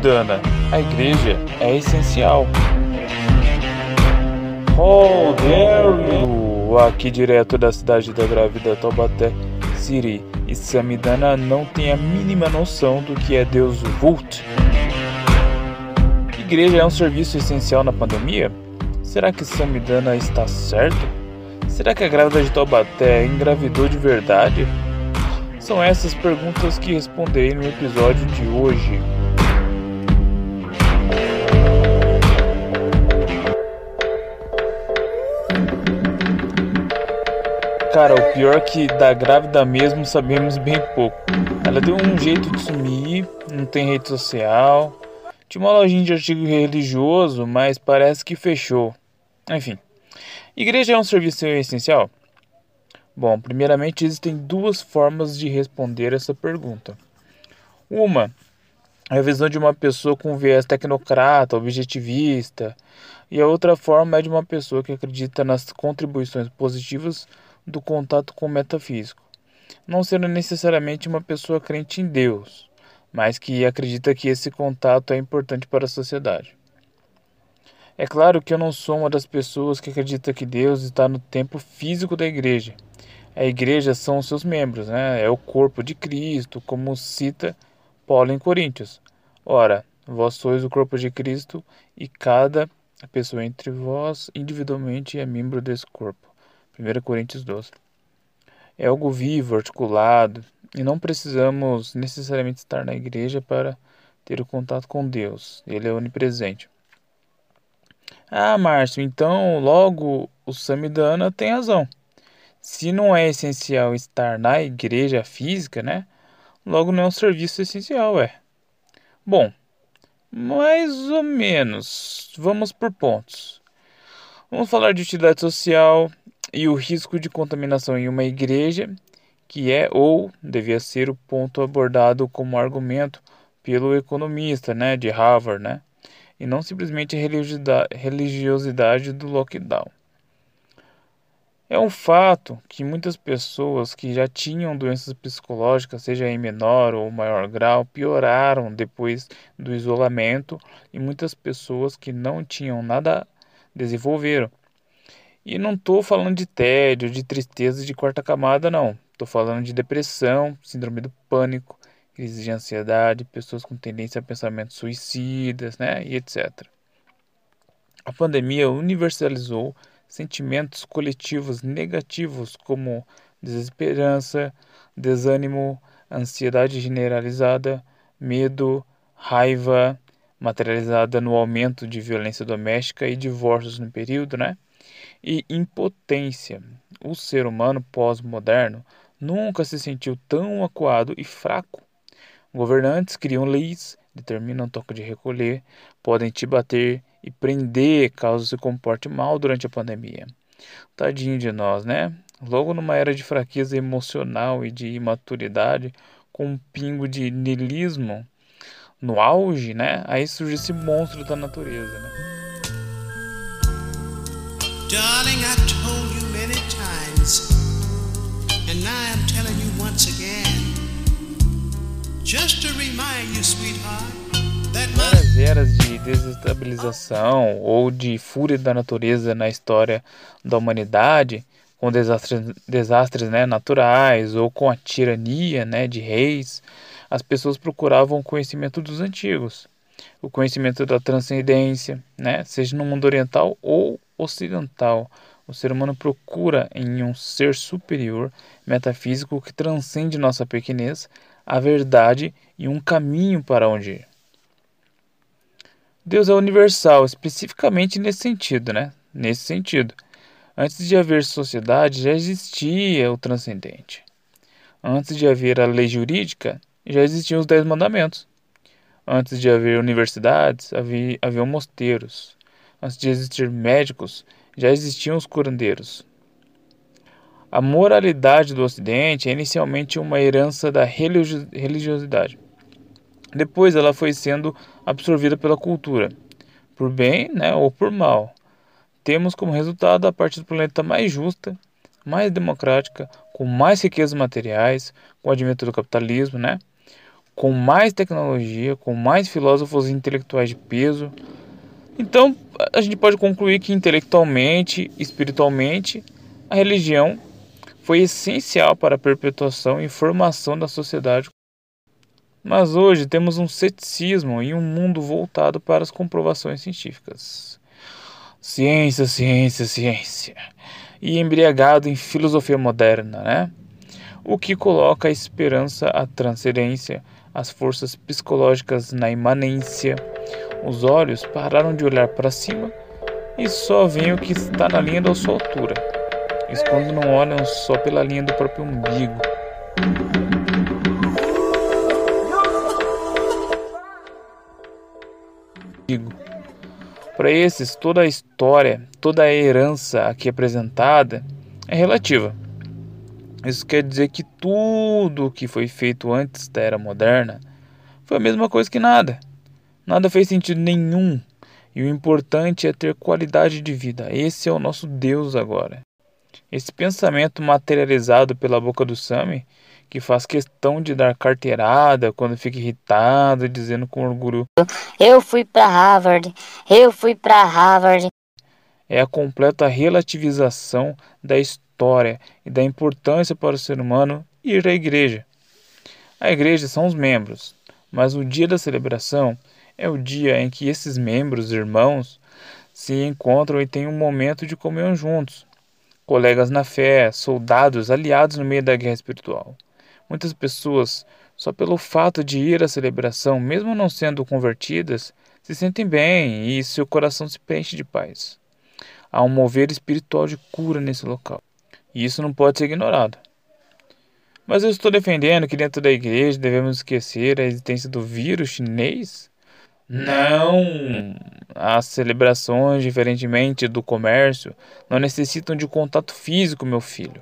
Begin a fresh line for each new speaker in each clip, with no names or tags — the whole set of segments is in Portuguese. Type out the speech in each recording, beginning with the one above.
Samidana, a igreja é essencial. Oh, you! Aqui direto da cidade da grávida Taubaté, Siri e Samidana não tem a mínima noção do que é Deus Vult. Igreja é um serviço essencial na pandemia? Será que Samidana está certo? Será que a grávida de Taubaté engravidou de verdade? São essas perguntas que responderei no episódio de hoje. Cara, o pior é que da grávida mesmo sabemos bem pouco. Ela deu um jeito de sumir, não tem rede social. Tinha uma lojinha de artigo religioso, mas parece que fechou. Enfim. Igreja é um serviço essencial? Bom, primeiramente existem duas formas de responder essa pergunta. Uma é a visão de uma pessoa com viés tecnocrata, objetivista, e a outra forma é de uma pessoa que acredita nas contribuições positivas do contato com o metafísico, não sendo necessariamente uma pessoa crente em Deus, mas que acredita que esse contato é importante para a sociedade. É claro que eu não sou uma das pessoas que acredita que Deus está no tempo físico da igreja a igreja são os seus membros, né? é o corpo de Cristo, como cita Paulo em Coríntios. Ora, vós sois o corpo de Cristo e cada pessoa entre vós individualmente é membro desse corpo. 1 Coríntios 12. É algo vivo, articulado, e não precisamos necessariamente estar na igreja para ter o contato com Deus. Ele é onipresente. Ah, Márcio, então logo o Samidana tem razão. Se não é essencial estar na igreja física, né? Logo não é um serviço essencial, é. Bom, mais ou menos. Vamos por pontos. Vamos falar de utilidade social e o risco de contaminação em uma igreja, que é ou devia ser o ponto abordado como argumento pelo economista, né, de Harvard, né? E não simplesmente a religiosidade do lockdown. É um fato que muitas pessoas que já tinham doenças psicológicas, seja em menor ou maior grau, pioraram depois do isolamento e muitas pessoas que não tinham nada desenvolveram. E não estou falando de tédio, de tristeza de quarta camada, não. Estou falando de depressão, síndrome do pânico, crise de ansiedade, pessoas com tendência a pensamentos suicidas, né, e etc. A pandemia universalizou sentimentos coletivos negativos como desesperança, desânimo, ansiedade generalizada, medo, raiva, materializada no aumento de violência doméstica e divórcios no período, né? E impotência. O ser humano pós-moderno nunca se sentiu tão acuado e fraco. Governantes criam leis, determinam toque de recolher, podem te bater e prender caso se comporte mal durante a pandemia. Tadinho de nós, né? Logo numa era de fraqueza emocional e de imaturidade, com um pingo de nilismo no auge, né? Aí surge esse monstro da natureza, né? Darling, I told you many times, and now I'm telling you once again, just to remind you, sweetheart. Várias eras de desestabilização ou de fúria da natureza na história da humanidade, com desastres, desastres né, naturais ou com a tirania né, de reis, as pessoas procuravam o conhecimento dos antigos, o conhecimento da transcendência, né, seja no mundo oriental ou ocidental. O ser humano procura em um ser superior, metafísico, que transcende nossa pequenez, a verdade e um caminho para onde ir. Deus é universal, especificamente nesse sentido, né? Nesse sentido. Antes de haver sociedade, já existia o transcendente. Antes de haver a lei jurídica, já existiam os Dez Mandamentos. Antes de haver universidades, havia, mosteiros. Antes de existir médicos, já existiam os curandeiros. A moralidade do Ocidente é inicialmente uma herança da religiosidade. Depois ela foi sendo absorvida pela cultura, por bem né, ou por mal. Temos como resultado a parte do planeta mais justa, mais democrática, com mais riquezas materiais, com o advento do capitalismo, né? com mais tecnologia, com mais filósofos intelectuais de peso. Então, a gente pode concluir que intelectualmente, espiritualmente, a religião foi essencial para a perpetuação e formação da sociedade. Mas hoje temos um ceticismo e um mundo voltado para as comprovações científicas. Ciência, ciência, ciência. E embriagado em filosofia moderna, né? O que coloca a esperança, a transcendência, as forças psicológicas na imanência. Os olhos pararam de olhar para cima e só veem o que está na linha da sua altura. Isso quando não olham só pela linha do próprio umbigo. Para esses, toda a história, toda a herança aqui apresentada é relativa. Isso quer dizer que tudo o que foi feito antes da era moderna foi a mesma coisa que nada. Nada fez sentido nenhum. E o importante é ter qualidade de vida. Esse é o nosso Deus agora. Esse pensamento materializado pela boca do Sami, que faz questão de dar carteirada quando fica irritado, dizendo com orgulho:
Eu fui para Harvard, eu fui para Harvard.
É a completa relativização da história e da importância para o ser humano ir à igreja. A igreja são os membros, mas o dia da celebração é o dia em que esses membros, irmãos, se encontram e têm um momento de comunhão juntos. Colegas na fé, soldados, aliados no meio da guerra espiritual. Muitas pessoas, só pelo fato de ir à celebração, mesmo não sendo convertidas, se sentem bem e seu coração se preenche de paz. Há um mover espiritual de cura nesse local. E isso não pode ser ignorado. Mas eu estou defendendo que dentro da igreja devemos esquecer a existência do vírus chinês? Não! As celebrações, diferentemente do comércio, não necessitam de contato físico, meu filho.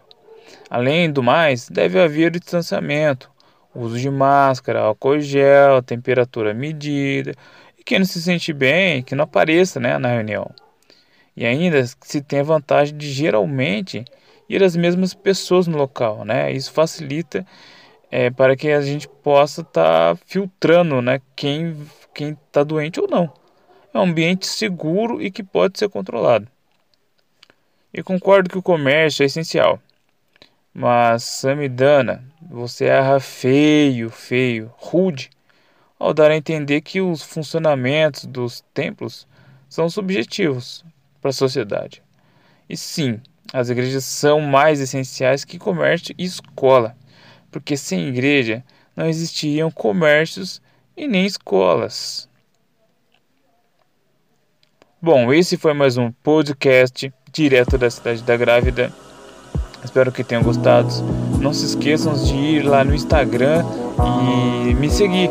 Além do mais, deve haver distanciamento, uso de máscara, álcool gel, temperatura medida, e quem não se sente bem, que não apareça né, na reunião. E ainda se tem a vantagem de geralmente ir as mesmas pessoas no local, né? Isso facilita é, para que a gente possa estar tá filtrando, né, quem quem está doente ou não. É um ambiente seguro e que pode ser controlado. E concordo que o comércio é essencial. Mas, Samidana, você erra feio, feio, rude, ao dar a entender que os funcionamentos dos templos são subjetivos para a sociedade. E sim, as igrejas são mais essenciais que comércio e escola, porque sem igreja não existiriam comércios e nem escolas. Bom, esse foi mais um podcast direto da cidade da grávida. Espero que tenham gostado. Não se esqueçam de ir lá no Instagram e me seguir,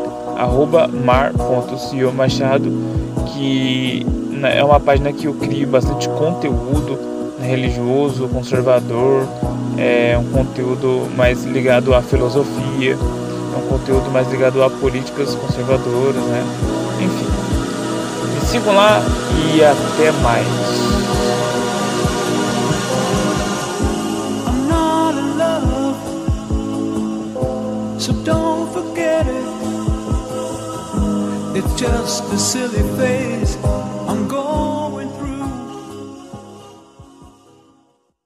mar.ciomachado, que é uma página que eu crio bastante conteúdo religioso, conservador, é um conteúdo mais ligado à filosofia é um conteúdo mais ligado a políticas conservadoras, né? Enfim. Me sigam lá e até mais. It's just a silly.